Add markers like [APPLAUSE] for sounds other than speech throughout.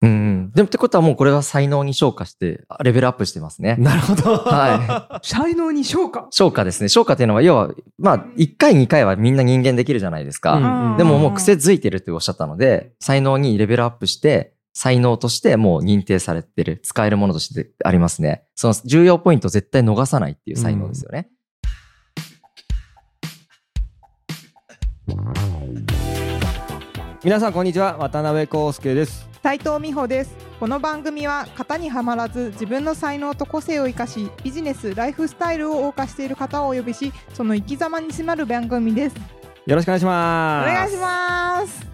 うんうん。でもってことはもうこれは才能に昇華して、レベルアップしてますね。なるほど。は [LAUGHS] 才能に昇華？昇華ですね。昇華っていうのは、要は、まあ、1回2回はみんな人間できるじゃないですか。うんでももう癖づいてるっておっしゃったので、才能にレベルアップして、才能としてもう認定されてる、使えるものとしてありますね。その重要ポイントを絶対逃さないっていう才能ですよね。皆さんこんにちは渡辺康介です斉藤美穂です。この番組は型にはまらず自分の才能と個性を生かしビジネス、ライフスタイルを謳歌している方をお呼びしその生き様に迫る番組です。よろしくお願いしおます願いします。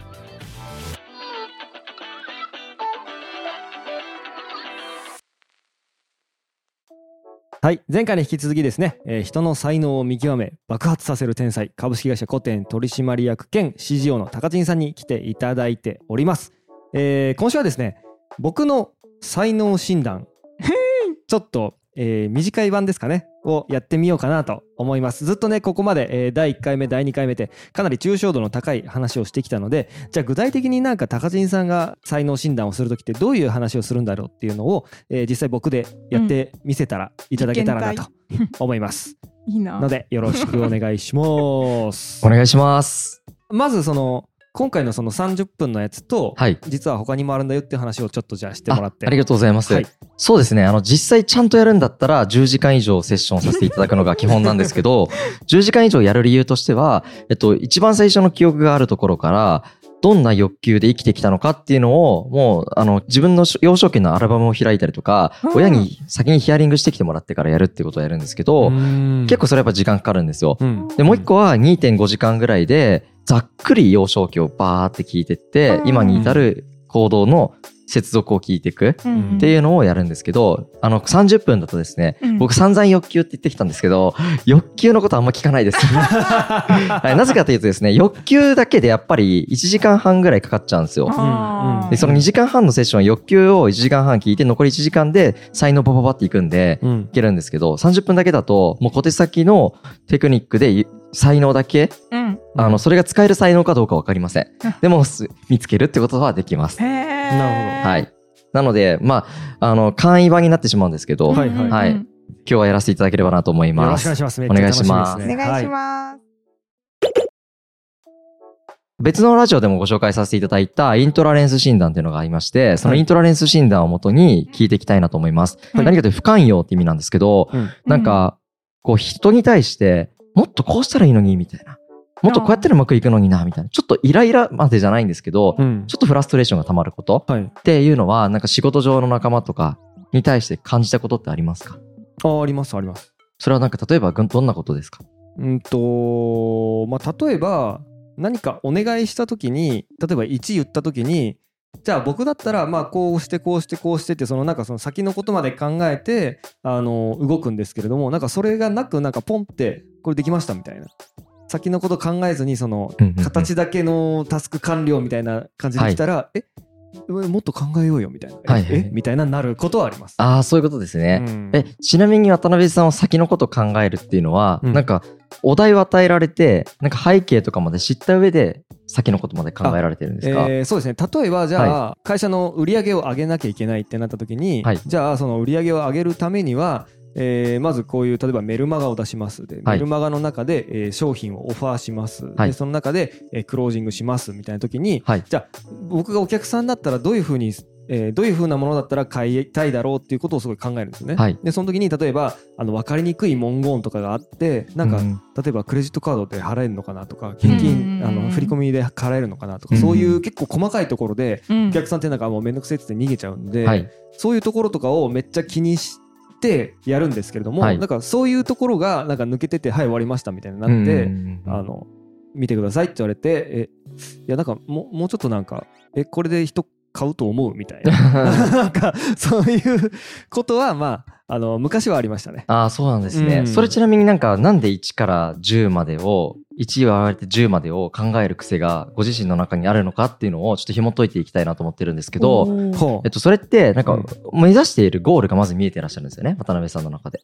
はい前回に引き続きですね、えー人の才能を見極め爆発させる天才株式会社コテン取締役兼 CGO の高知さんに来ていただいております、えー今週はですね僕の才能診断ちょっと、えー短い版ですかねをやってみようかなと思います。ずっとねここまで、えー第1回目第2回目でかなり抽象度の高い話をしてきたのでじゃあ具体的になんか高知さんが才能診断をする時ってどういう話をするんだろうっていうのを、えー実際僕でやってみせたらいただけたらなと思います、いいな。の。でよろしくお願いします。[LAUGHS] お願いします。まずその今回のその30分のやつと、はい。実は他にもあるんだよっていう話をちょっとじゃあしてもらってあありがとうございます。はいそうですね。あの、実際ちゃんとやるんだったら、10時間以上セッションさせていただくのが基本なんですけど、[LAUGHS] 10時間以上やる理由としては、えっと、一番最初の記憶があるところから、どんな欲求で生きてきたのかっていうのを、もう、あの、自分の幼少期のアルバムを開いたりとか、うん親に先にヒアリングしてきてもらってからやるっていうことをやるんですけど、結構それやっぱ時間かかるんですよ。うんで、もう一個は2.5時間ぐらいで、ざっくり幼少期をバーって聞いてって、うん今に至る行動の接続を聞いていく。うんっていうのをやるんですけど、あの、30分だとですね、うん僕散々欲求って言ってきたんですけど、欲求のことあんま聞かないです。[LAUGHS] はい、なぜかというとですね、欲求だけでやっぱり1時間半ぐらいかかっちゃうんですよ。で、その2時間半のセッションは欲求を1時間半聞いて、残り1時間で才能バババっていくんで、うんいけるんですけど、30分だけだと、もう小手先のテクニックで才能だけ、うん。あの、それが使える才能かどうかわかりませんうん。でも、す見つけるってことはできます。なるはい。なので、まあ、あの、簡易版になってしまうんですけど、はいはいはい今日はやらせていただければなと思いよますろしくお願い。します。お願いしますねお願いしはます。別のラジオでもご紹介させていただいたイントラレンス診断っていうのがありまして、そのイントラレンス診断をもとに聞いていきたいなと思います。はい何かというと不寛容って意味なんですけど、うんなんか、こう人に対して、もっとこうしたらいいのに、みたいな。もっとこうやったらうまくいくのにな、みたいな。ちょっとイライラまでじゃないんですけど、うんちょっとフラストレーションが溜まることはい。っていうのは、なんか仕事上の仲間とかに対して感じたことってありますか？あありますあります。それはなんか例えばどんなことですか？うんとまあ例えば何かお願いした時に例えば1言った時にじゃあ僕だったらまあこうしてこうしてこうしてってそのなんかその先のことまで考えてあの動くんですけれどもなんかそれがなくなんかポンってこれできましたみたいな。先のこと考えずにそのうんうんうん。形だけのタスク完了みたいな感じできたら、えもっと考えようよみたいな、えはいはい。えみたいななることはあります。ああ、そういうことですね。うん。え、ちなみに渡辺さんは先のことを考えるっていうのは、うん。なんか、お題を与えられて、なんか背景とかまで知った上で、先のことまで考えられてるんですか、えーそうですね。例えばじゃあ、会社の売り上げを上げなきゃいけないってなった時に、はい。じゃあその売り上げを上げるためには、えーまずこういう例えばメルマガを出します。で、はい。メルマガの中で、えー商品をオファーします、はい。でその中で、えークロージングしますみたいな時にはい。じゃあ僕がお客さんだったらどういうふうに、えーどういうふうなものだったら買いたいだろうっていうことをすごい考えるんですよね。はい。でその時に例えばあの分かりにくい文言とかがあってなんか、うん例えばクレジットカードで払えるのかなとか現金、うん。あの振り込みで払えるのかなとか、うん。そういう結構細かいところでうん。お客さんってなんかもうめんどくせえって逃げちゃうんで、はい。そういうところとかをめっちゃ気にしてやるんですけれども、はい。なんかそういうところがなんか抜けててはい終わりましたみたいになって、うんあの見てくださいって言われてえいやなんかもうもうちょっとなんかえこれで人買うと思うみたいな。[LAUGHS] なんかそういうことはまああの昔はありましたね。ああ、そうなんですね。うんそれちなみになんか、なんで1から10までを、1言われて10までを考える癖がご自身の中にあるのかっていうのをちょっと紐解いていきたいなと思ってるんですけど、えっと、それって、なんかうん、目指しているゴールがまず見えてらっしゃるんですよね、渡辺さんの中で。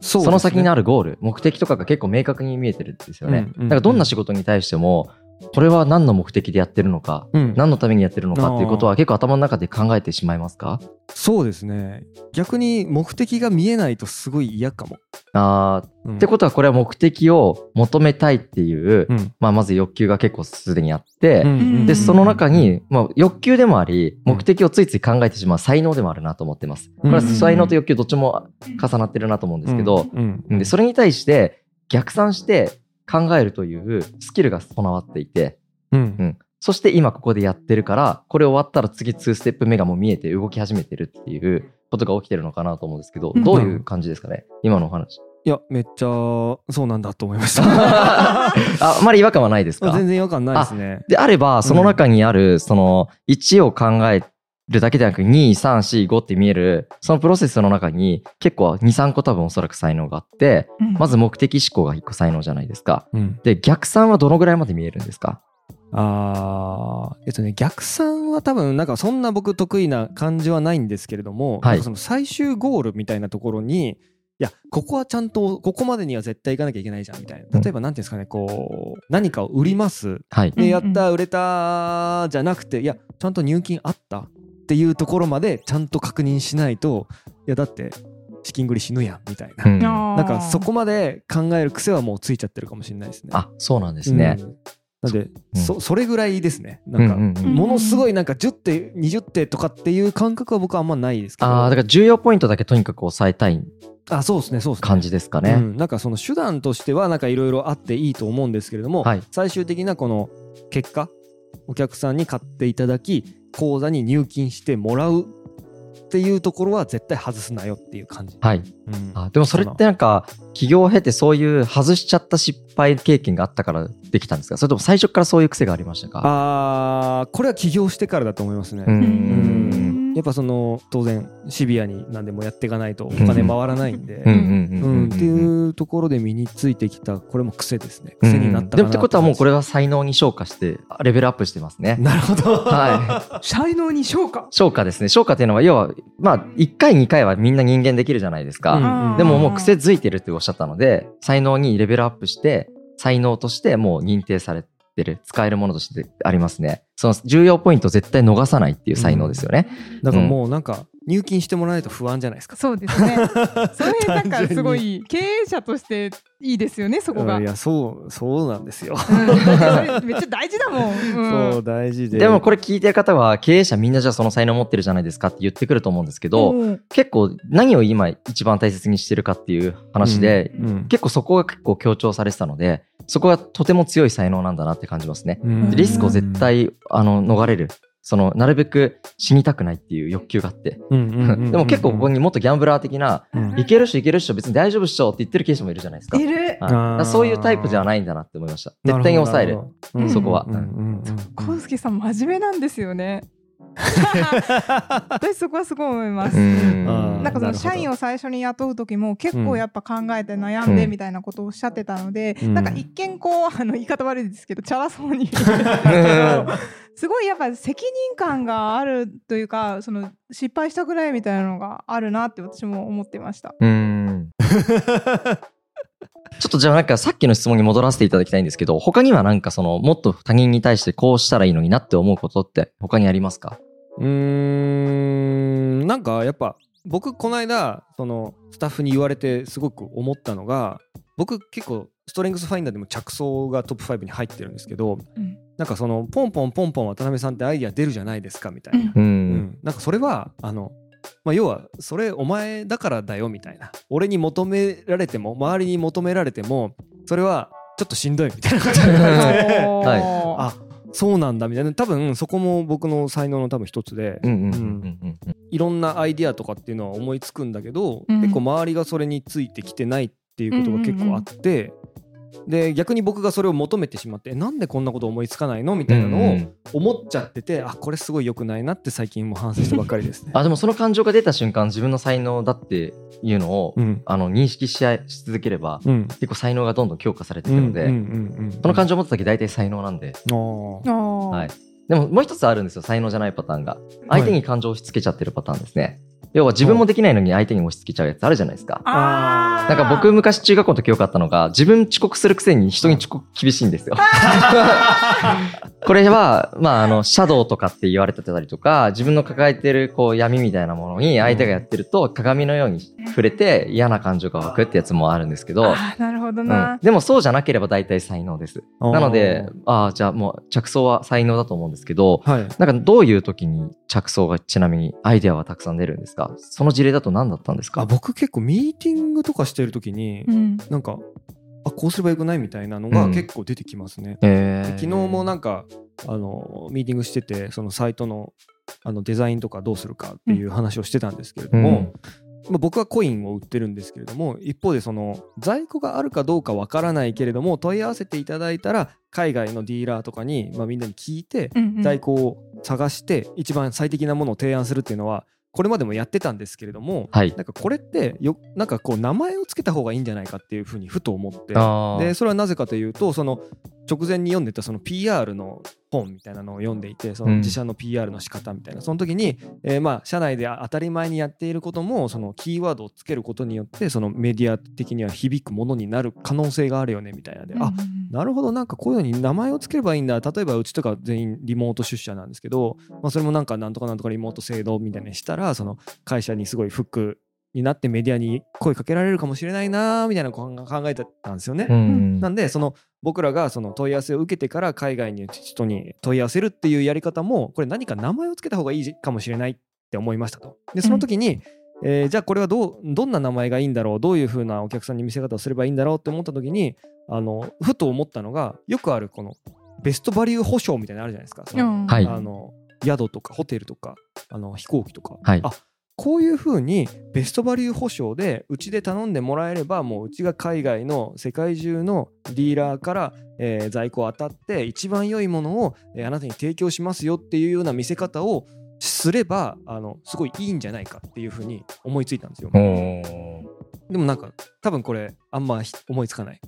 そその先にあるるゴール、目的とかが結構明確に見えてるんですよね。うんうんなんかどんな仕事に対しても、これは何の目的でやってるのか、うん。何のためにやってるのかっていうことは結構頭の中で考えてしまいますか？そうですね。逆に目的が見えないとすごい嫌かも。あー。うん。ってことはこれは目的を求めたいっていう、うん。まあ、まず欲求が結構すでにあって、うんでその中に、まあ、欲求でもありうん目的をついつい考えてしまう才能でもあるなと思ってます。これは才能と欲求どっちも重なってるなと思うんですけど、うんうん。でそれに対して逆算して考えるというスキルが備わっていて、うん。うん、そして今ここでやってるからこれ終わったら次2ステップ目がもう見えて動き始めてるっていうことが起きてるのかなと思うんですけどうん。どういう感じですかね今のお話。いやめっちゃそうなんだと思いました。[LAUGHS] ああまり違和感はないですか？全然違和感ないですね。であればその中にあるその1を考えるだけでなく234って見えるそのプロセスの中に結構23個多分おそらく才能があってまず目的思考が1個才能じゃないですか。うん。で逆算はどのぐらいまで見えるんですか？あーえっとね逆算は多分なんかそんな僕得意な感じはないんですけれども、はい。その最終ゴールみたいなところにいやここはちゃんとここまでには絶対行かなきゃいけないじゃんみたいな。例えば何ていうんですかねこう何かを売ります。はい。でやっうん。うんた売れたじゃなくていやちゃんと入金あったっていうところまでちゃんと確認しないといやだって資金繰り死ぬやんみたいな、うん。ななんかそこまで考える癖はもうついちゃってるかもしれないですね。あそうなんですね、うん。なんで、うん。そそれぐらいですね。なんか、ものすごいなんか10手20手とかっていう感覚は僕はあんまないですけど。ああだから重要ポイントだけとにかく抑えたい。あそうですねそうですね。感じですかね、うん、なんかその手段としてはなんかいろいろあっていいと思うんですけれども、はい。最終的なこの結果お客さんに買っていただき口座に入金してもらうっていうところは絶対外すなよっていう感じ、はい。うん。あでもそれってなんか起業を経てそういう外しちゃった失敗経験があったからできたんですか？それとも最初からそういう癖がありましたか？あーこれは起業してからだと思いますね、ううんんやっぱその当然シビアに何でもやっていかないとお金回らないんで、ってういうところで身についてきたこれも癖ですね。ん。癖になったかなでもって。ことはもうこれはは才能に昇華してレベルアップしてますね。なるほど。は [LAUGHS] 才能に昇華？昇華ですね。昇華っていうのは要はまあ1回2回はみんな人間できるじゃないですか、うん。でももう癖づいてるっておっしゃったので才能にレベルアップして才能としてもう認定されてる使えるものとしてありますね。その重要ポイントを絶対逃さないっていう才能ですよね、だからもうなんか入金してもらえないと不安じゃないですか。そうですね。[LAUGHS] その辺なんかすごい経営者としていいですよねそこが、いやそうそうなんですよ。めっちゃ大事だもん、うん。そう大事で。でもこれ聞いてる方は経営者みんなじゃあその才能持ってるじゃないですかって言ってくると思うんですけど、うん。結構何を今一番大切にしてるかっていう話で、うんうん。結構そこが結構強調されてたのでそこがとても強い才能なんだなって感じますね。リスクを絶対あの逃れる。そのなるべく死にたくないっていう欲求があって、でも結構ここにもっとギャンブラー的な、うん。いけるっしょいけるっしょ別に大丈夫っしょって言ってる経営者もいるじゃないですか。いる。はい。そういうタイプじゃないんだなって思いました。絶対に抑える。うん。そこは。うんうんうん。コウスケさん真面目なんですよね [LAUGHS] 私そこはすごい思います、なんかその社員を最初に雇う時も結構やっぱ考えて悩んでみたいなことをおっしゃってたので、うん。なんか一見こうあの言い方悪いですけどチャラそうに。[LAUGHS] すごいやっぱ責任感があるというかその失敗したぐらいみたいなのがあるなって私も思ってました。[LAUGHS] うんちょっとじゃあなんかさっきの質問に戻らせていただきたいんですけど他にはなんかそのもっと他人に対してこうしたらいいのになって思うことって他にありますか？うーんなんかやっぱ僕この間そのスタッフに言われてすごく思ったのが僕結構ストレングスファインダーでも着想がトップ5に入ってるんですけど、うん。なんかそのポンポンポンポン渡辺さんってアイディア出るじゃないですかみたいな、ううんん。なんかそれはあの、まあ、要はそれお前だからだよみたいな。俺に求められても周りに求められてもそれはちょっとしんどいみたいな感じではい。あそうなんだみたいな。多分そこも僕の才能の多分一つで、うんうんうんうんうん。いろんなアイディアとかっていうのは思いつくんだけど、うん。結構周りがそれについてきてないっていうことが結構あって、で逆に僕がそれを求めてしまってえなんでこんなこと思いつかないの？みたいなのをうん思っちゃってて、あこれすごい良くないなって最近も反省したばっかりですね。[LAUGHS] あでもその感情が出た瞬間自分の才能だっていうのを、うん。あの認識し合いし続ければうん。結構才能がどんどん強化されていくので、うんうんうんうんその感情を持った時大体才能なんで、はい、でももう一つあるんですよ才能じゃないパターンが。相手に感情を押し付けちゃってるパターンですね、要は自分もできないのに相手に押し付けちゃうやつあるじゃないですか。なんか僕昔中学校の時よかったのが自分遅刻するくせに人に遅刻厳しいんですよ。[LAUGHS] これは、まあ、あの、シャドウとかって言われてたりとか、自分の抱えてるこう闇みたいなものに相手がやってると鏡のように触れて嫌な感情が湧くってやつもあるんですけど、ほどうん。な、でもそうじゃなければ大体才能です。なので、ああ、じゃあもう着想は才能だと思うんですけど、はい。なんかどういう時に着想がちなみにアイデアはたくさん出るんですか？その事例だと何だったんですか？あ僕結構ミーティングとかしてる時に、うん。なんかあこうすればよくないみたいなのがうん。結構出てきますね。えー。で昨日もなんかあのミーティングしててそのサイトのあのデザインとかどうするかっていう話をしてたんですけれども、まあ、僕はコインを売ってるんですけれども一方でその在庫があるかどうかわからないけれども問い合わせていただいたら海外のディーラーとかに、まあ、みんなに聞いて在庫を探して一番最適なものを提案するっていうのはこれまでもやってたんですけれども、はい。なんかこれってよなんかこう名前をつけた方がいいんじゃないかっていうふうにふと思って。でそれはなぜかというとその直前に読んでたその PR の本みたいなのを読んでいてそのうん自社の PR の仕方みたいな、その時に、えーまあ社内で当たり前にやっていることもそのキーワードをつけることによってそのメディア的には響くものになる可能性があるよねみたいなで、あうんなるほどなんかこういうのに名前をつければいいんだ。例えばうちとか全員リモート出社なんですけど、まあ、それもなんかなんとかなんとかリモート制度みたいにしたらその会社にすごいフックになってメディアに声かけられるかもしれないなーみたいな考えてたんですよね。うんなんでその僕らがその問い合わせを受けてから海外に人に問い合わせるっていうやり方もこれ何か名前をつけた方がいいかもしれないって思いましたと。でその時に、えーじゃあこれはどうどんな名前がいいんだろうどういう風なお客さんに見せ方をすればいいんだろうって思った時にあのふと思ったのがよくあるこのベストバリュー保証みたいなのあるじゃないですか。そのうんはいあの宿とかホテルとかあの飛行機とか、はいあこういうふうにベストバリュー保証でうちで頼んでもらえればもううちが海外の世界中のディーラーから、えー在庫を当たって一番良いものを、えーあなたに提供しますよっていうような見せ方をすればあのすごいいいんじゃないかっていうふうに思いついたんですよ。でもなんか多分これあんまひ思いつかない。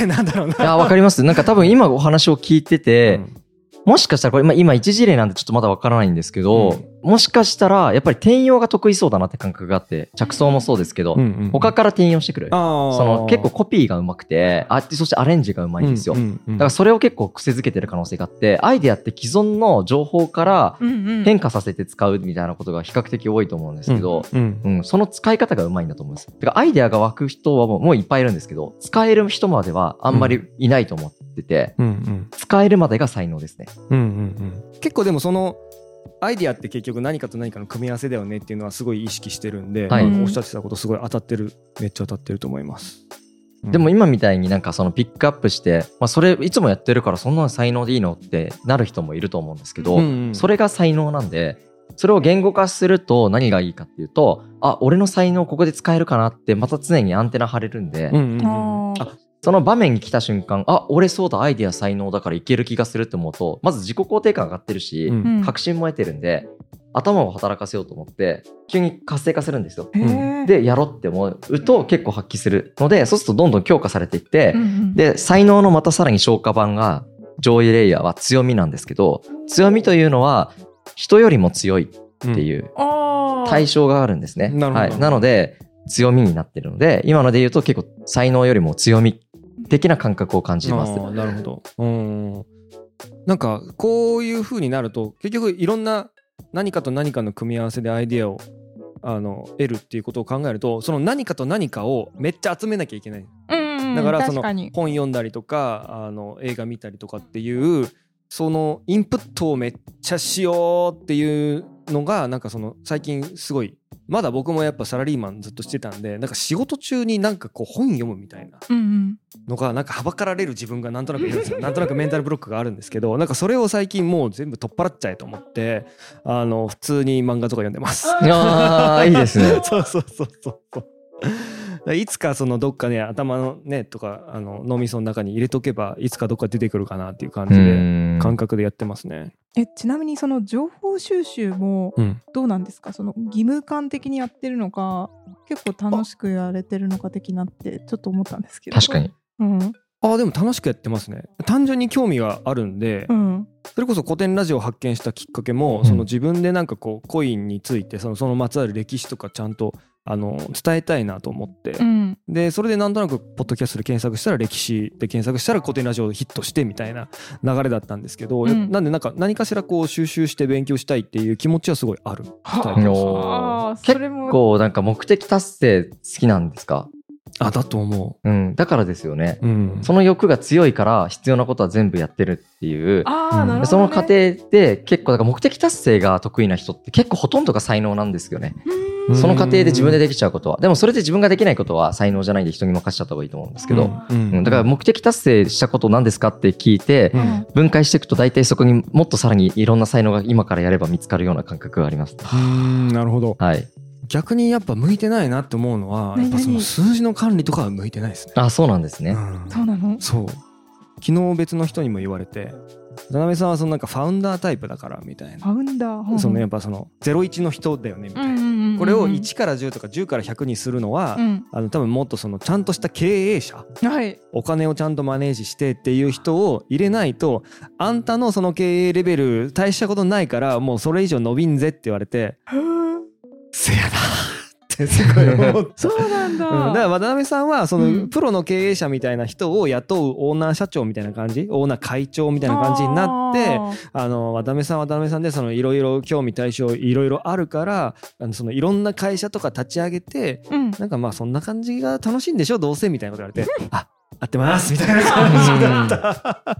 でなんだろうな。いや、わかります。なんか多分今お話を聞いてて、うんもしかしたらこれ、まあ、今一事例なんでちょっとまだわからないんですけど、もしかしたらやっぱり転用が得意そうだなって感覚があって、着想もそうですけど、うんうん他から転用してくる。その結構コピーがうまくて、あそしてアレンジがうまいんですよ。うんうんうんだからそれを結構癖づけてる可能性があって、アイデアって既存の情報から変化させて使うみたいなことが比較的多いと思うんですけど、うんうん、その使い方がうまいんだと思うんです。てか、アイデアが湧く人はもうもういっぱいいるんですけど、使える人まではあんまりいないと思ってて、うんうん使えるまでが才能ですね。うんうんうん結構でもそのアイディアって結局何かと何かの組み合わせだよねっていうのはすごい意識してるんで、はい。おっしゃってたことすごい当たってるめっちゃ当たってると思います。うん。でも今みたいになんかそのピックアップして、まあ、それいつもやってるからそんなの才能でいいのってなる人もいると思うんですけど、うんうん。それが才能なんでそれを言語化すると何がいいかっていうとあ俺の才能ここで使えるかなってまた常にアンテナ張れるんで、うんうんうんあその場面に来た瞬間あ俺そうだアイデア才能だからいける気がするって思うとまず自己肯定感上がってるし、うん。うん。確信も得てるんで頭を働かせようと思って急に活性化するんですよ。でやろうって思うと結構発揮するのでそうするとどんどん強化されていって、うんうんで才能のまたさらに消化版が上位レイヤーは強みなんですけど強みというのは人よりも強いっていう対象があるんですね。なるほど。はい、なので強みになってるので今ので言うと結構才能よりも強み的な感覚を感じます。なるほど。うん。なんかこういう風になると結局いろんな何かと何かの組み合わせでアイディアをあの得るっていうことを考えるとその何かと何かをめっちゃ集めなきゃいけない。うんうんだからその本読んだりとかあの映画見たりとかっていうそのインプットをめっちゃしようっていうのがなんかその最近すごいまだ僕もやっぱサラリーマンずっとしてたんでなんか仕事中になんかこう本読むみたいなのがなんかはばかられる自分がなんとなくいるんですよ [LAUGHS] なんとなくメンタルブロックがあるんですけどなんかそれを最近もう全部取っ払っちゃえと思ってあの普通に漫画とか読んでます。ああいいですね。[LAUGHS] そうそうそうそういつかそのどっかね頭のねとかあの脳みその中に入れとけばいつかどっか出てくるかなっていう感じでうん感覚でやってますね。えちなみにその情報収集もうん。どうなんですか？その義務感的にやってるのか結構楽しくやれてるのか的なってちょっと思ったんですけど確かに。うんああでも楽しくやってますね。単純に興味があるんで、うんそれこそ古典ラジオを発見したきっかけも、うんその自分でなんかこうコインについてそのそのまつわる歴史とかちゃんとあの伝えたいなと思って、うん。でそれでなんとなくポッドキャストで検索したら歴史で検索したら古典ラジオヒットしてみたいな流れだったんですけど、うん。なんでなんか何かしらこう収集して勉強したいっていう気持ちはすごいあるタイプです。あーそれ結も構なんか目的達成好きなんですか？あだと思うん。だからですよね。う、うん、その欲が強いから必要なことは全部やってるっていう。あなるほど、ね。その過程で結構だから目的達成が得意な人って結構ほとんどが才能なんですよね。うんその過程で自分でできちゃうことは。でもそれで自分ができないことは才能じゃないんで人に任せちゃった方がいいと思うんですけど。うんうんだから目的達成したこと何ですかって聞いて、うん分解していくと大体そこにもっとさらにいろんな才能が今からやれば見つかるような感覚があります。うんなるほどはい。逆にやっぱ向いてないなって思うのはやっぱその何数字の管理とかは向いてないですね。あ、そうなんですね。うんそうなの？そう昨日別の人にも言われて渡辺さんはそのなんかファウンダータイプだからみたいな、ファウンダー？そのやっぱその01の人だよねみたいな、これを1から10とか10から100にするのは、うん。あの多分もっとそのちゃんとした経営者はい。お金をちゃんとマネージしてっていう人を入れないとあんたのその経営レベル大したことないからもうそれ以上伸びんぜって言われてせやなってすごい思った。そうなんだ。うん、だから渡辺さんはそうのん。プロの経営者みたいな人を雇うオーナー社長みたいな感じ？オーナー会長みたいな感じになってあの渡辺さんは渡辺さんでそのいろいろ興味対象いろいろあるからあのそのいろんな会社とか立ち上げてうん。なんかまあそんな感じが楽しいんでしょ？どうせ？みたいなこと言われて。[LAUGHS] あ合ってますみたいな感じだった。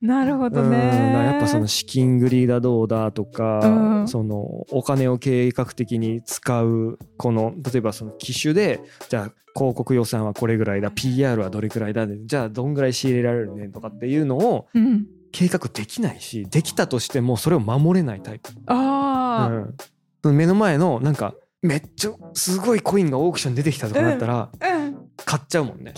なるほどね。やっぱその資金繰りだどうだとか、うんそのお金を計画的に使うこの例えばその機種でじゃあ広告予算はこれぐらいだ PR はどれくらいだでじゃあどんぐらい仕入れられるねとかっていうのをうん。計画できないしできたとしてもそれを守れないタイプ、ああ、うん目の前のなんかめっちゃすごいコインがオークションに出てきたとかだったらうん。買っちゃうもんね。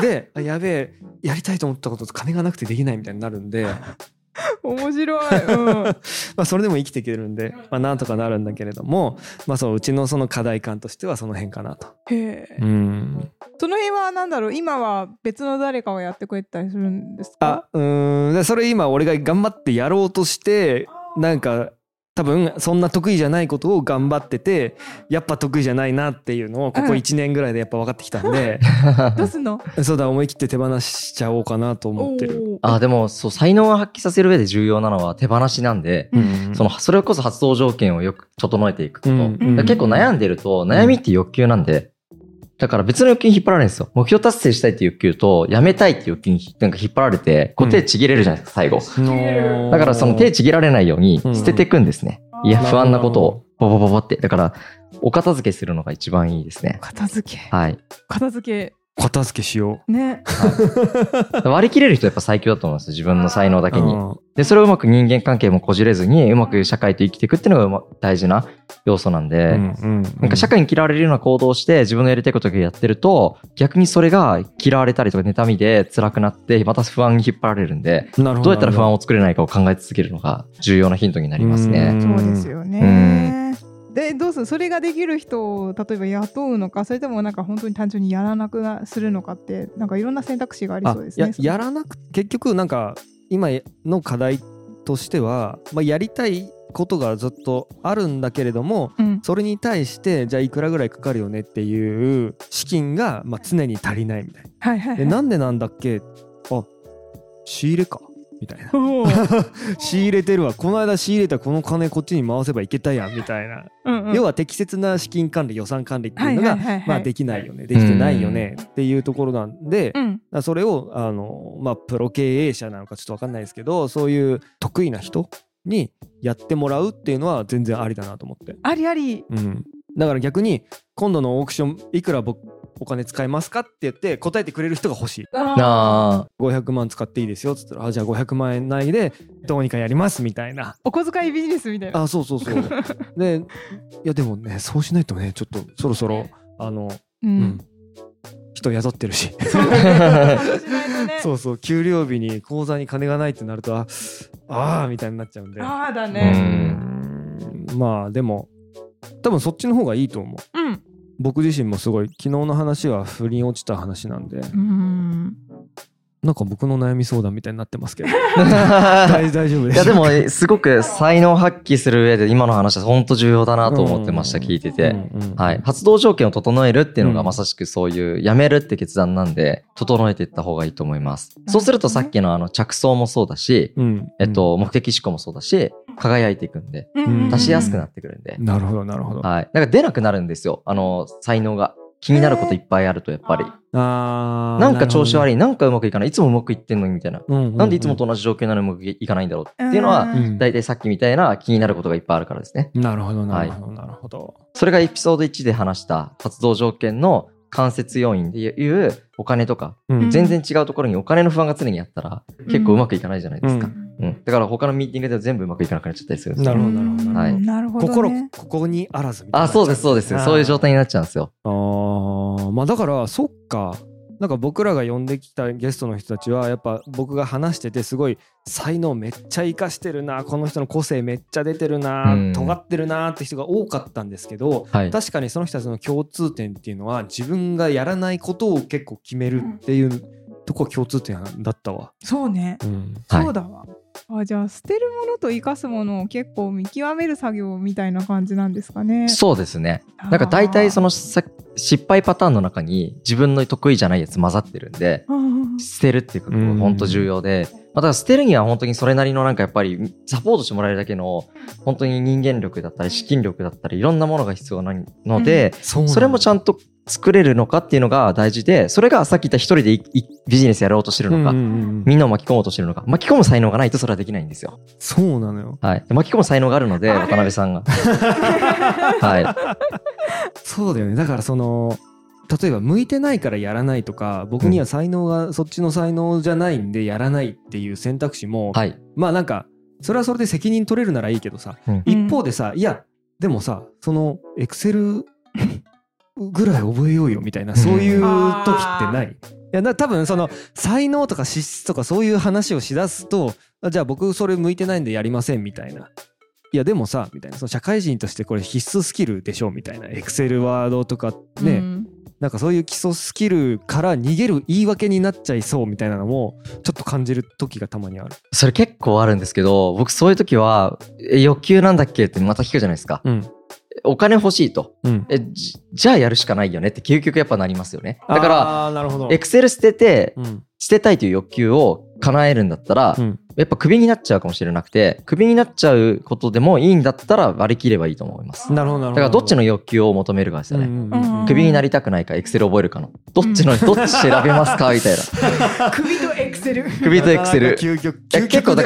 であやべえやりたいと思ったこと金がなくてできないみたいになるんで。[LAUGHS] 面白い。うん。[LAUGHS] まあそれでも生きていけるんで、まあ、なんとかなるんだけれども、まあ、そううちのその課題感としてはその辺かなと。へえ。うん、その辺はなんだろう？今は別の誰かをやってくれたりするんですあかうーんでそれ今俺が頑張ってやろうとしてなんか多分そんな得意じゃないことを頑張っててやっぱ得意じゃないなっていうのをここうん。1年ぐらいでやっぱ分かってきたんで、[LAUGHS] どうすんの？そうだ思い切って手放しちゃおうかなと思ってる。あ、でも、そう、才能を発揮させる上で重要なのは手放しなんで、うんその、それこそ発動条件をよく整えていくこと。うんうん。結構悩んでると、悩みって欲求なんで、だから別の欲求に引っ張られるんですよ。目標達成したいっていう欲求と、やめたいっていう欲求になんか引っ張られて、こう手ちぎれるじゃないですか、最後。のだからその手ちぎられないようにうん捨てていくんですね。いや、なる不安なことを、ボボボボって。だから、お片付けするのが一番いいですね。片付けはい。片付片付けしよけね。割り切れる人やっぱ最強だと思います。自分の才能だう。けに。うん。で、それをうまく人間関係もこじれずに、うまく社会と生きていくっていうのが大事な要素なんで、うんうんなんか社会に嫌われるような行動をして自分のやりたいことだけやってると、逆にそれが嫌われたりとか妬みで辛くなって、また不安に引っ張られるんで、なるほど。うやったら不安をを作れないかを考え続けるのが重要なヒントになりますうね。ん。そうですよねでどうする？それができる人を例えば雇うのかそれともなんか本当に単純にやらなくなするのかってなんかいろんな選択肢がありあそうですね。ややらなく結局なんか今の課題としては、まあ、やりたいことがずっとあるんだけれどもうん。それに対してじゃあいくらぐらいかかるよねっていう資金がまあ常に足りないみたいな。はいはいはい。でなんでなんだっけ？あ仕入れかみたいな。[LAUGHS] 仕入れてるわ。この間仕入れたこの金こっちに回せばいけたやんみたいな、うんうん。要は適切な資金管理予算管理っていうのが、まあできないよね。できてないよねっていうところなんで、うん。だからそれをあの、まあ、プロ経営者なのかちょっと分かんないですけどそういう得意な人にやってもらうっていうのは全然ありだなと思って、ありあり。うん、だから逆に今度のオークションいくら僕お金使いますかって言って答えてくれる人が欲しい。あなあ、500万使っていいですよっつったらあじゃあ500万円内でどうにかやりますみたいな。お小遣いビジネスみたいな。あそうそうそう。でいやでもねそうしないとねちょっとそろそろあの、ううん。ん、人雇ってるし。そう [LAUGHS] そうそう。給料日に口座に金がないってなるとああーみたいになっちゃうんで。ああだうねうん。まあでも多分そっちの方がいいと思う。うん僕自身もすごい昨日の話は腑に落ちた話なんで。うん。なんか僕の悩み相談みたいになってますけど [LAUGHS] 大大丈夫ですいやでもすごく才能を発揮する上で今の話は本当重要だなと思ってました、うん聞いてて。はい。発動条件を整えるっていうのうんがまさしくそういうやめるって決断なんで、整えていった方がいいと思います。そうするとさっきのあの着想もそうだし、うんえっと、目的思考もそうだし、輝いていくんで、うん出しやすくなってくるんで、なるほどなるほどはい。なんか出なくなるんですよ。あの、才能が。気になることいっぱいあると、やっぱり。あー。なんか調子悪い、い、なんかうまくいかない、いつもうまくいってんのにみたいな。なんでいつもと同じ状況なのにうまくいかないんだろうっていうのは、うん大体さっきみたいな気になることがいっぱいあるからですね。なるほどなるほどなるほど、それがエピソード1で話した活動条件の間接要因でいうお金とか、うん。全然違うところにお金の不安が常にあったら結構うまくいかないじゃないですか。だから他のミーティングでは全部うまくいかなくなっちゃったりするんですよなるほどなるほどはいなるほど、ね。心ここにあらずみたいなあ、そうです、そうです。そういう状態になっちゃうんですよ。あーまあだからそっかなんか僕らが呼んできたゲストの人たちはやっぱ僕が話しててすごい才能めっちゃ活かしてるなこの人の個性めっちゃ出てるな、うん尖ってるなって人が多かったんですけどはい。確かにその人たちの共通点っていうのは自分がやらないことを結構決めるっていうとこ共通点だったわ。そうね。うんはいそうだわ。あじゃあ捨てるものと生かすものを結構見極める作業みたいな感じなんですかね。そうですね。なんか大体そのさ失敗パターンの中に自分の得意じゃないやつ混ざってるんで、捨てるっていうことうんが本当重要で、まあ、だから捨てるには本当にそれなりのなんかやっぱりサポートしてもらえるだけの本当に人間力だったり資金力だったりいろんなものが必要なので、そうそれもちゃんと作れるのかっていうのが大事でそれがさっき言った一人でビジネスやろうとしてるのか、みんなを巻き込もうとしてるのか。巻き込む才能がないとそれはできないんですよ。そうなのよ。はい、で巻き込む才能があるので渡辺さんが。[LAUGHS] はい、そうだよね。だからその例えば向いてないからやらないとか僕には才能がそっちの才能じゃないんでやらないっていう選択肢も、はい。まあなんかそれはそれで責任取れるならいいけどさ、うん。一方でさいやでもさそのエクセルぐらい覚えようよみたいなそういう時ってない。いやな多分その才能とか資質とかそういう話をしだすとあじゃあ僕それ向いてないんでやりませんみたいな。いやでもさみたいなその社会人としてこれ必須スキルでしょみたいな。エクセルワードとかね、うん。なんかそういう基礎スキルから逃げる言い訳になっちゃいそうみたいなのもちょっと感じる時がたまにある。それ結構あるんですけど僕そういう時はえ欲求なんだっけってまた聞くじゃないですか。うんお金欲しいと。うん、えじじゃあやるしかないよねって究極やっぱなりますよね。だからエクセル捨ててうん捨てたいという欲求を叶えるんだったら、うんやっぱクビになっちゃうかもしれなくてクビになっちゃうことでもいいんだったら割り切ればいいと思います。なるほどなるほど。だからどっちの欲求を求めるかですよね。うんうんうんうんクビになりたくないかエクセル覚えるかのどっちの、どっち選べますか [LAUGHS] みたいな。首とエクセル。クビとエクセル究極 [LAUGHS]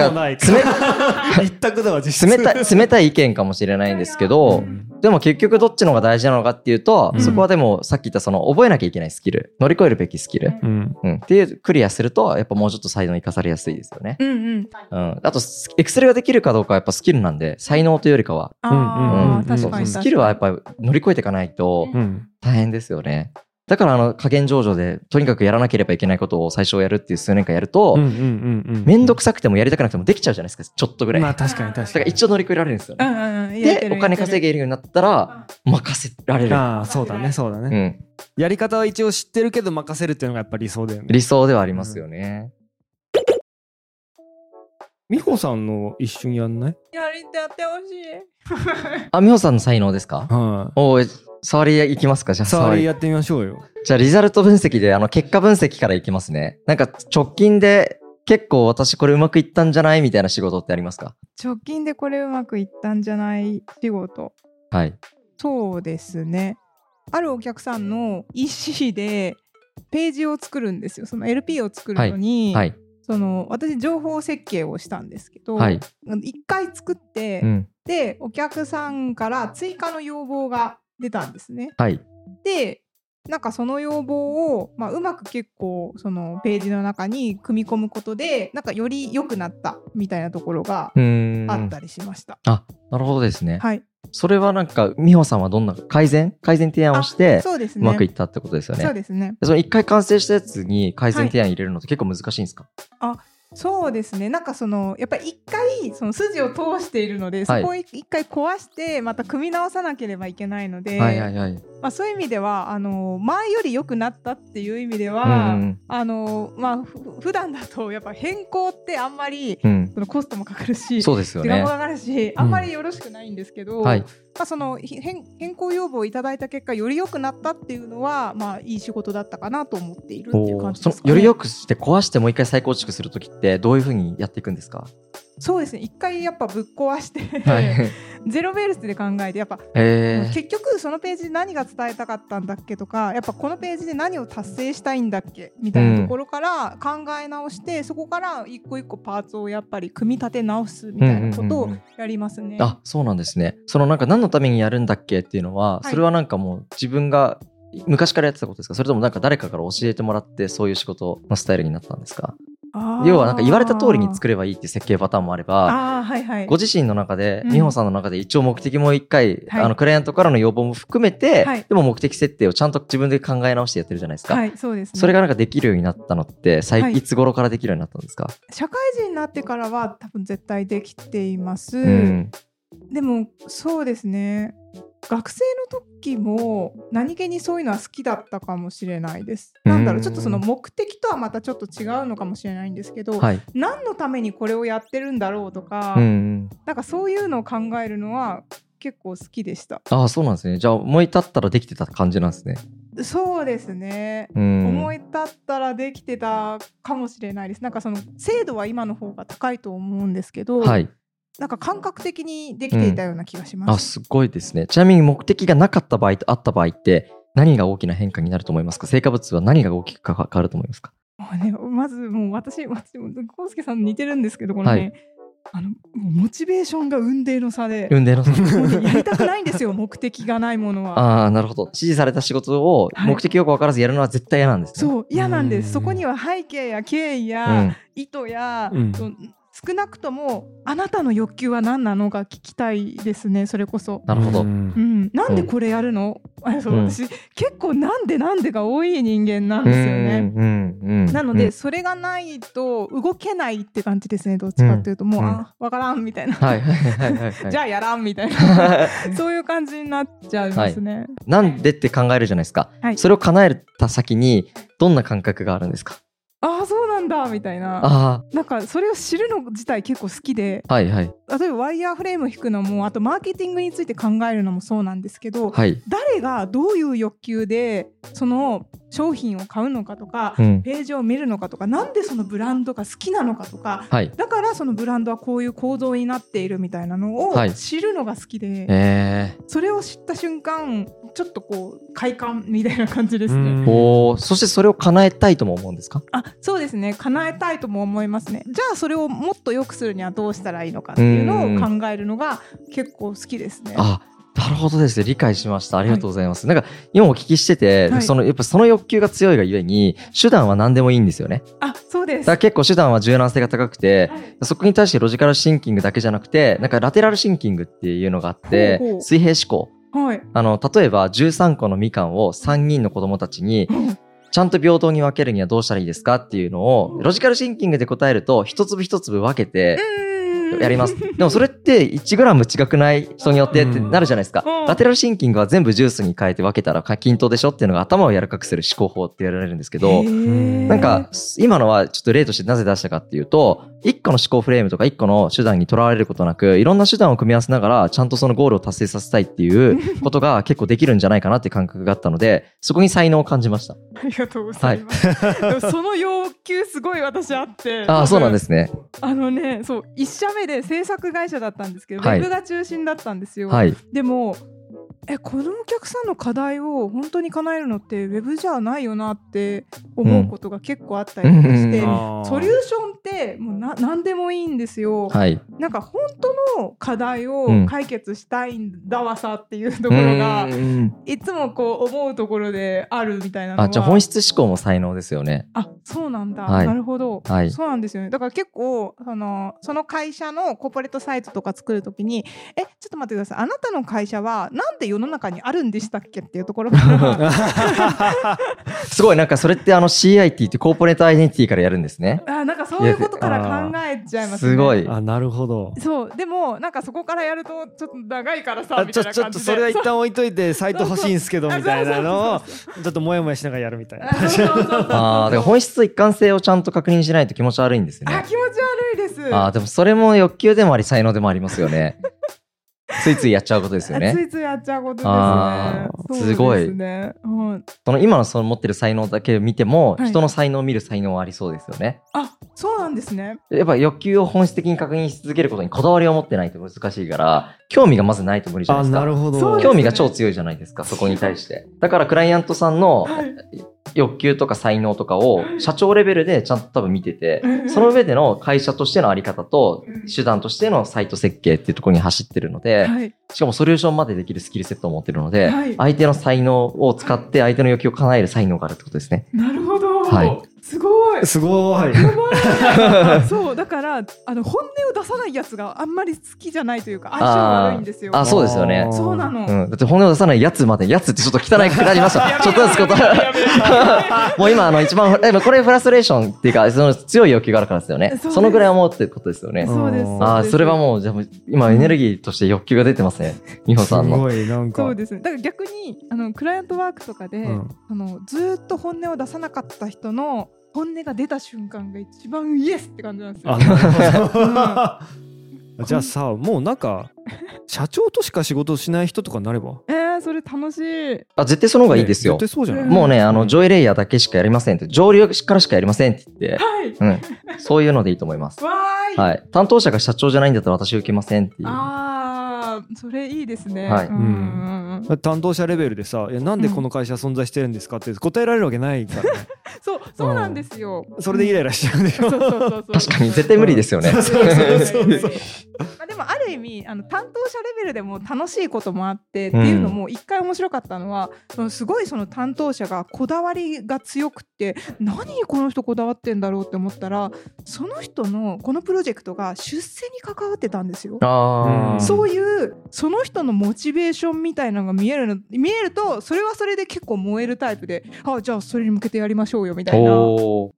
だわ実質冷たい冷たい意見かもしれないんですけど、うんでも結局どっちの方が大事なのかっていうと、うん。そこはでもさっき言ったその覚えなきゃいけないスキル乗り越えるべきスキル、うん。うん、っていうクリアするとやっぱもうちょっと才能生かされやすいですよね。うんうん。うん、あとエクセルができるかどうかはやっぱスキルなんで才能というよりかは、あうん。スキルはやっぱり乗り越えていかないとうん。大変ですよね。だからあの加減上場でとにかくやらなければいけないことを最初やるっていう数年間やると、うんうんうんうんめんどくさくてもやりたくなくてもできちゃうじゃないですかちょっとぐらい。まあだ確かに確かにから一応乗り越えられるんですよね。うんうんうん。やってるでお金稼げるようになったら任せられる。ああそうだねそうだね、うん、やり方は一応知ってるけど任せるっていうのがやっぱり理想だよね理想ではありますよね。美穂さんの一瞬やんない？やりてやってほしい。あ、美穂さんの才能ですか？はおい、触りいきますか？じゃいあ触り。触りやってみましょうよじゃあリザルト分析で、あの、結果分析からいきますね。なんか直近で結構私これうまくいったんじゃないみたいな仕事ってありますか？直近でこれうまくいったんじゃない仕事。はい。そうですね。あるお客さんの EC でページを作るんですよ。その LP を作るのに、はい。その私情報設計をしたんですけど、はい。一回作って、うん。でお客さんから追加の要望が出たんですね。はい。でなんかその要望を、まあ、うまく結構そのページの中に組み込むことでなんかより良くなったみたいなところが。あったりしました。あ、なるほどですね。はい。それはなんか、美穂さんはどんな改善？改善提案をして、そうですね。うまくいったってことですよね。そうですね。その一回完成したやつに改善提案入れるのって結構難しいんですか？そうですねなんかそのやっぱり一回その筋を通しているので、はいそこを一回壊してまた組み直さなければいけないので、はいはいはい。まあ、そういう意味ではあの前より良くなったっていう意味では、うんあのまあふ普段だとやっぱ変更ってあんまりうん。そのコストもかかるしそうですよね時間も。かかるしあんまりよろしくないんですけど、はい。ま、その変更要望をいただいた結果より良くなったっていうのはまあいい仕事だったかなと思っているっていう感じですかね。より良くして壊してもう一回再構築するときってどういうふうにやっていくんですか？そうですね一回やっぱぶっ壊して、はい。[LAUGHS] ゼロベースで考えてやっぱえー、結局そのページで何が伝えたかったんだっけとかやっぱこのページで何を達成したいんだっけみたいなところから考え直して、そこから一個一個パーツをやっぱり組み立て直すみたいなことをうんうんうんうんやりますね。あそうなんですね。そのなんか何のためにやるんだっけっていうのは、はいそれはなんかもう自分が昔からやってたことですか？それともなんか誰かから教えてもらってそういう仕事のスタイルになったんですか？要はなんか言われた通りに作ればいいっていう設計パターンもあればはいはい。ご自身の中で、うん。美穂さんの中で一応目的も一回、はいあのクライアントからの要望も含めて、はい。でも目的設定をちゃんと自分で考え直してやってるじゃないですか。はいそうですね。それがなんかできるようになったのって最、はい。い、つ頃からできるようになったんですか、社会人になってからは多分絶対できています、うん。でもそうですね学生の時も何気にそういうのは好きだったかもしれないです。なんだろううんちょっとその目的とはまたちょっと違うのかもしれないんですけど、はい。何のためにこれをやってるんだろうとか、うんうん。なんかそういうのを考えるのは結構好きでした。ああ、そうなんですね。じゃあ思い立ったらできてた感じなんですね。そうですね。うん。思い立ったらできてたかもしれないです。なんかその精度は今の方が高いと思うんですけど、はい。なんか感覚的にできていたような気がしあ、ます。すごいですね。ちなみに目的がなかった場合とあった場合って、何が大きな変化になると思いますか？成果物は何が大きく変わると思いますか？もうね、まずもう私、私も康介さんに似てるんですけど、このね、はいあのモチベーションが雲泥の差で、運命の。もうねやりたくないんですよ、目的がないものは。[LAUGHS] ああ、なるほど。指示された仕事をはい目的よく分からずやるのは絶対嫌なんですね。そう嫌なんでうんす。そこには背景や経緯うやん。意図や、うん少なくともあなたの欲求は何なのか聞きたいですね。それこそ。なるほど。うんうん、なんでこれやるの、[LAUGHS] あそううん私結構なんでなんでが多い人間なんですよね。うんうんうん。なので、それがないと動けないって感じですねどっちかっていうと、もう、うんあわからんみたいな、はいはいはいはいはい。[LAUGHS] じゃあやらんみたいな [LAUGHS] そういう感じになっちゃいますね。なんでって考えるじゃないですか。はいそれを叶えた先にどんな感覚があるんですか？ああそうなんだみたいな。あなんかそれを知るの自体結構好きで。あ、はいはい。例えばワイヤーフレーム引くのもあとマーケティングについて考えるのもそうなんですけど、はい。誰がどういう欲求でその商品を買うのかとか、うん。ページを見るのかとかなんでそのブランドが好きなのかとか。はい。だからそのブランドはこういう構造になっているみたいなのをはい。知るのが好きで、えそれを知った瞬間ちょっとこう快感みたいな感じですね。おー。そしてそれを叶えたいとも思うんですか？あそうですね。叶えたいとも思いますね。じゃあそれをもっと良くするにはどうしたらいいのかっていうのを考えるのが結構好きですね。あなるほどですね。理解しました。ありがとうございます。なんか、今お聞きしてて、はいその、やっぱその欲求が強いがゆえに、手段は何でもいいんですよね。あそうですだから結構手段は柔軟性が高くて、はいそこに対してロジカルシンキングだけじゃなくて、なんかラテラルシンキングっていうのがあってほうほう、水平思考。はいあの、例えば13個のみかんを3人の子供たちに、ちゃんと平等に分けるにはどうしたらいいですかっていうのを、ロジカルシンキングで答えると、一粒一粒分けてやります。でもそれって1グラム違くない？人によってってなるじゃないですかうん。ラテラルシンキングは全部ジュースに変えて分けたら均等でしょっていうのが頭を柔らかくする思考法って言われるんですけど、なんか、今のはちょっと例としてなぜ出したかっていうと、一個の思考フレームとか一個の手段にとらわれることなく、いろんな手段を組み合わせながら、ちゃんとそのゴールを達成させたいっていうことが結構できるんじゃないかなっていう感覚があったので、そこに才能を感じました。ありがとうございます。でもその要求すごい私あって。ああ、そうなんですね。あのね、そう一社目で制作会社だったんですけど、はいウェブが中心だったんですよ。はい。でもえこのお客さんの課題を本当に叶えるのってウェブじゃないよなって思うことが結構あったりとかして、うん。ソリューションってもうな何でもいいんですよ。はい。なんか本当の課題をうん。解決したいんだわさっていうところが、うん。いつもこう思うところであるみたいなのはあ、じゃあ本質思考も才能ですよね。あそうなんだ、はい。なるほど、はい。そうなんですよね。だから結構そのその会社のコーポレートサイトとか作るときにえちょっと待ってください。あなたの会社はなんで世の中にあるんでしたっけっていうところから [LAUGHS] すごいなんかそれってあの CI って言ってコーポレートアイデンティティからやるんですね。あなんかそういうことから考えちゃいますね。すごい。あなるほどそうでもなんかそこからやるとちょっと長いからさあちょみたいな感じでちょっとそれは一旦置いといてサイト欲しいんすけどみたいなのをちょっとモヤモヤしながらやるみたいなあそうそうそうそうあから本質と一貫性をちゃんと確認しないと気持ち悪いんですね。あ気持ち悪いです。ああ、でもそれも欲求でもあり才能でもありますよね。ついついやっちゃうことですよあつね。いついやっちゃうことですねすごいですね。うん、その今のその持ってる才能だけ見ても、はい人の才能を見る才能はありそうですよね。あそうなんですね。やっぱ欲求を本質的に確認し続けることにこだわりを持ってないと難しいから、興味がまずないと無理じゃないあですか。なるほど興味が超強いじゃないですか、そこに対して。だからクライアントさんのはい欲求とか才能とかを社長レベルでちゃんと多分見ててうん、その上での会社としてのあり方と手段としてのサイト設計っていうところに走ってるので、はい。しかもソリューションまでできるスキルセットを持ってるので、はい相手の才能を使って相手の欲求を叶える才能があるってことですね。なるほど。はいすごい。すごい [LAUGHS] そうだからあの本音を出さないやつがあんまり好きじゃないというか相性悪いんですよ。あそうですよねそうなの。うん。だって本音を出さないやつまで、やつってちょっと汚くなりました。ちょっとずつこと。[LAUGHS] もう今、あの、一番、[LAUGHS] え、これフラストレーションっていうか、その強い欲求があるからですよねそうで。すそのぐらい思うってことですよね。そうです。うんあそれはもう、じゃあもう今エネルギーとして欲求が出てますね。美穂すさんの。ごいなんかそうですね。だから逆にあのクライアントワークとかで、うんあのずーっと本音を出さなかった人の本音が出た瞬間が一番イエスって感じなんですよ。[LAUGHS] じゃあさもうなんか社長としか仕事しない人とかになれば？えー、それ楽しい。あ、絶対その方がいいですよ絶。対そうじゃない？うんもうね、あの、上位レイヤーだけしかやりませんって、上流からしかやりませんって言って、はい。うん。そういうのでいいと思います。[LAUGHS] わーい。はい。担当者が社長じゃないんだったら私受けませんっていう。ああ、それいいですね。はいうんうんうん担当者レベルでさ「いやなんでこの会社存在してるんですか?」って答えられるわけないからね [LAUGHS] そう、そうなんですよ。それでイライラしちゃうんだよそうそうそうそう。[LAUGHS] 確かに、絶対無理ですよね。そうそうそうそう [LAUGHS] まあでもある意味あの担当者レベルでも楽しいこともあって、うんっていうのも一回面白かったのはそのすごいその担当者がこだわりが強くて何にこの人こだわってんだろうって思ったらその人のこのプロジェクトが出世に関わってたんですよ。ああ。うんそういうその人のモチベーションみたいなのが見えるの見えるとそれはそれで結構燃えるタイプであじゃあそれに向けてやりましょうよみたいな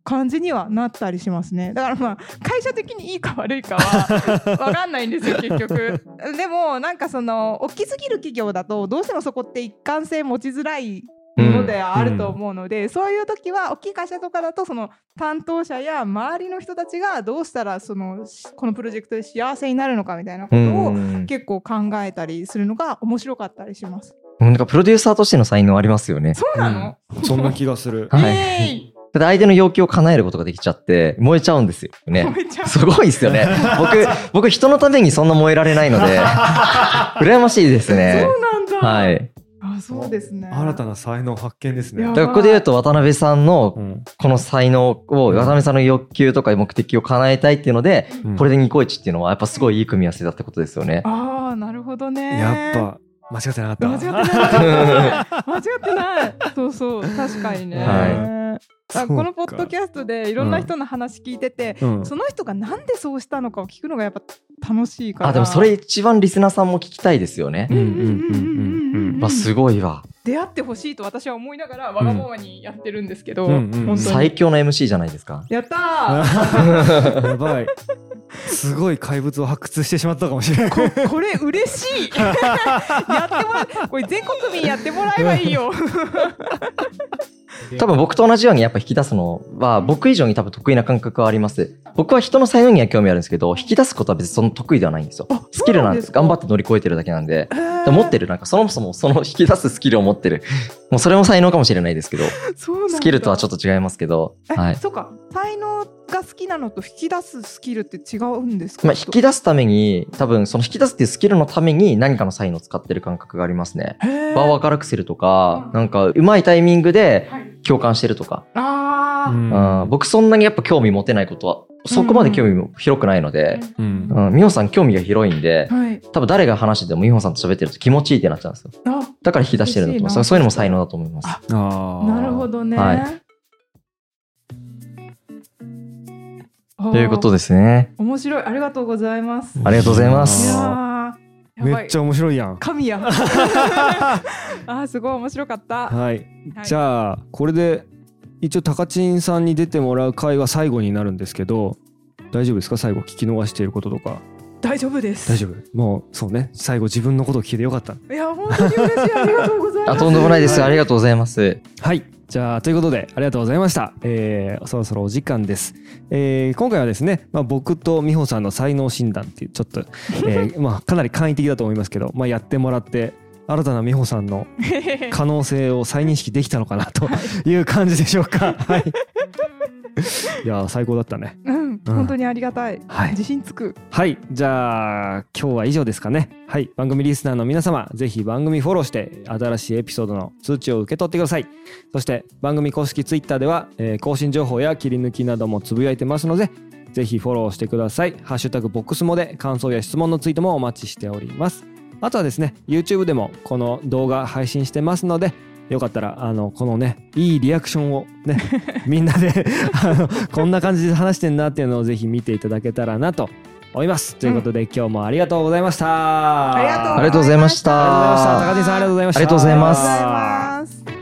感じにはなったりしますね。だからまあ会社的にいいか悪いかは [LAUGHS] わかんないんですよ結局。でもなんかその大きすぎる企業だとどうしてもそこって一貫性持ちづらいものであると思うので、そういう時は大きい会社とかだとその担当者や周りの人たちがどうしたらそのこのプロジェクトで幸せになるのかみたいなことうをん。結構考えたりするのが面白かったりします。なんかプロデューサーとしての才能ありますよね。そうなの、そんな気がするはいイエーイだ相手の要求を叶えることができちゃって、燃えちゃうんですよね。燃えちゃうすごいですよね。僕、僕人のためにそんな燃えられないので、[LAUGHS] 羨ましいですね。そうなんだ。はい。あ、そうですね。新たな才能発見ですねだからここで言うと渡辺さんのうんこの才能を、渡辺さんの欲求とか目的を叶えたいっていうので、うんこれでニコイチっていうのはやっぱすごいいい組み合わせだってことですよね。ああ、なるほどね。やっぱ間違ってなかった間違ってない。間違ってない。そうそう、確かにね。[LAUGHS] はあこのポッドキャストでいろんな人の話聞いてて、うんその人がなんでそうしたのかを聞くのがやっぱ楽しいから。あ、でもそれ一番リスナーさんも聞きたいですよねう。んうんうんうんまあ、すごいわ。出会ってほしいと私は思いながらわがままにやってるんですけど、うんうん本当に。最強の MC じゃないですか。やったー！やばい。すごい怪物を発掘してしまったかもしれない。ここれ嬉しい。[LAUGHS] やってもらう。これ全国民やってもらえばいいよ。[LAUGHS] 多分僕と同じようにやっぱ引き出すのは僕以上に多分得意な感覚はあります。僕は人の才能には興味あるんですけど、引き出すことは別にその得意ではないんですよ。スキルなんです。頑張って乗り越えてるだけなんで。で持ってる、なんかそもそもその引き出すスキルを持ってる。もうそれも才能かもしれないですけど、スキルとはちょっっと違いますけど、はい。そうか才能が好きなのと引き出すスキルって違うんですか、まあ、引き出すために、多分その引き出すっていうスキルのために何かの才能を使ってる感覚がありますね。場を明るくするとかう、ん。なんかうまいタイミングではい。共感してるとか、あー、うん。うん僕そんなにやっぱ興味持てないことは、そこまで興味も広くないので、うん。うん、美穂さん興味が広いんで、はい。多分誰が話してても美穂さんと喋ってると気持ちいいってなっちゃうんですよ。あだから引き出してるんだと思いなそういうのも才能だと思います。ああーなるほどね、はいということですね。面白い。ありがとうございます。ありがとうございまいす。めっちゃ面白いやん。神や。[LAUGHS] あーすごい面白かった。はい、はい。じゃあこれで一応高知さんに出てもらう回は最後になるんですけど大丈夫ですか？最後聞き逃していることとか。大丈夫です。大丈夫。もうそうね。最後自分のことを聞いてよかった。いや本当に嬉しい。ありがとうございます。あとんでもないです、はいありがとうございます。はいじゃあということでありがとうございました、えーそろそろお時間です、えー今回はですね、まあ、僕と美穂さんの才能診断っていうちょっと、えー [LAUGHS] まあ、かなり簡易的だと思いますけど、まあ、やってもらって新たな美穂さんの [LAUGHS] 可能性を再認識できたのかなという感じでしょうか。[LAUGHS] はい。いやー最高だったね。うん、本当にありがたい。はい自信つく。はい。じゃあ今日は以上ですかね。はい。番組リスナーの皆様、ぜひ番組フォローして新しいエピソードの通知を受け取ってください。そして番組公式ツイッターでは、えー更新情報や切り抜きなどもつぶやいてますので、ぜひフォローしてください。ハッシュタグボックスモで感想や質問のツイートもお待ちしております。あとはですね、YouTube でもこの動画配信してますので、よかったら、あの、このね、いいリアクションをね、[LAUGHS] みんなで、あの、こんな感じで話してんなっていうのをぜひ見ていただけたらなと思います。ということで、今日もありがとうございました。ありがとうありがとうございましたありがとうございました。高地さんありがとうございました。ありがとうございますありがとうございます